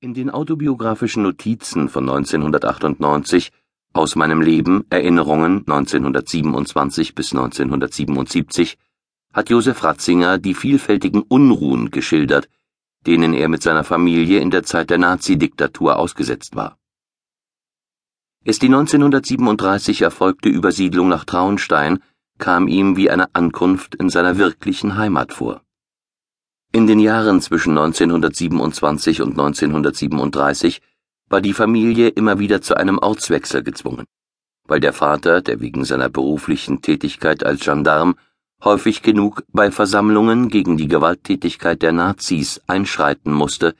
In den autobiografischen Notizen von 1998 Aus meinem Leben Erinnerungen 1927 bis 1977 hat Josef Ratzinger die vielfältigen Unruhen geschildert, denen er mit seiner Familie in der Zeit der Nazidiktatur ausgesetzt war. Erst die 1937 erfolgte Übersiedlung nach Traunstein kam ihm wie eine Ankunft in seiner wirklichen Heimat vor. In den Jahren zwischen 1927 und 1937 war die Familie immer wieder zu einem Ortswechsel gezwungen, weil der Vater, der wegen seiner beruflichen Tätigkeit als Gendarm häufig genug bei Versammlungen gegen die Gewalttätigkeit der Nazis einschreiten musste,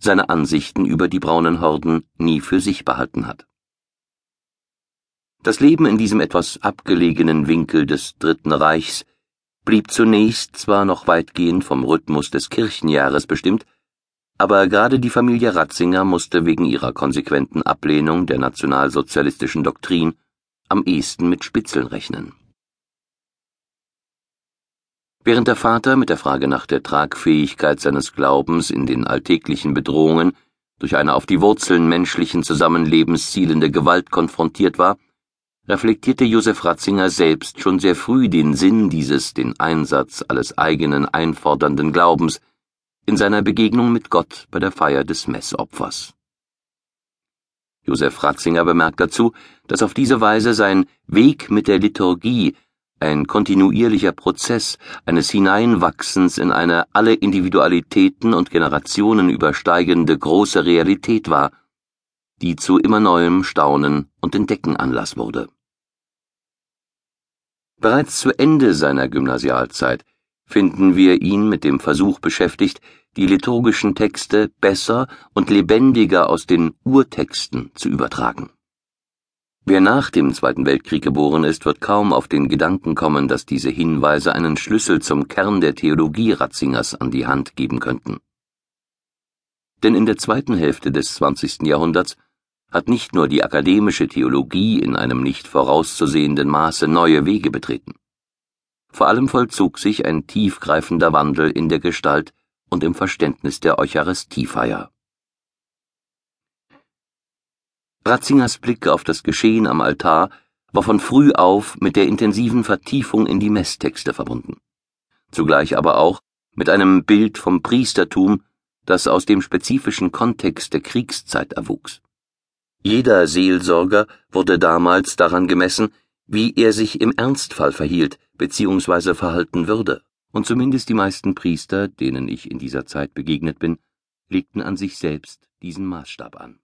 seine Ansichten über die braunen Horden nie für sich behalten hat. Das Leben in diesem etwas abgelegenen Winkel des Dritten Reichs blieb zunächst zwar noch weitgehend vom Rhythmus des Kirchenjahres bestimmt, aber gerade die Familie Ratzinger musste wegen ihrer konsequenten Ablehnung der nationalsozialistischen Doktrin am ehesten mit Spitzeln rechnen. Während der Vater mit der Frage nach der Tragfähigkeit seines Glaubens in den alltäglichen Bedrohungen durch eine auf die Wurzeln menschlichen Zusammenlebens zielende Gewalt konfrontiert war, reflektierte Josef Ratzinger selbst schon sehr früh den Sinn dieses den Einsatz alles eigenen einfordernden Glaubens in seiner Begegnung mit Gott bei der Feier des Messopfers. Josef Ratzinger bemerkt dazu, dass auf diese Weise sein Weg mit der Liturgie ein kontinuierlicher Prozess eines Hineinwachsens in eine alle Individualitäten und Generationen übersteigende große Realität war, die zu immer neuem Staunen und Entdecken Anlass wurde. Bereits zu Ende seiner Gymnasialzeit finden wir ihn mit dem Versuch beschäftigt, die liturgischen Texte besser und lebendiger aus den Urtexten zu übertragen. Wer nach dem Zweiten Weltkrieg geboren ist, wird kaum auf den Gedanken kommen, dass diese Hinweise einen Schlüssel zum Kern der Theologie Ratzingers an die Hand geben könnten. Denn in der zweiten Hälfte des 20. Jahrhunderts hat nicht nur die akademische Theologie in einem nicht vorauszusehenden Maße neue Wege betreten. Vor allem vollzog sich ein tiefgreifender Wandel in der Gestalt und im Verständnis der Eucharistiefeier. Ratzingers Blick auf das Geschehen am Altar war von früh auf mit der intensiven Vertiefung in die Messtexte verbunden, zugleich aber auch mit einem Bild vom Priestertum, das aus dem spezifischen Kontext der Kriegszeit erwuchs. Jeder Seelsorger wurde damals daran gemessen, wie er sich im Ernstfall verhielt bzw. verhalten würde, und zumindest die meisten Priester, denen ich in dieser Zeit begegnet bin, legten an sich selbst diesen Maßstab an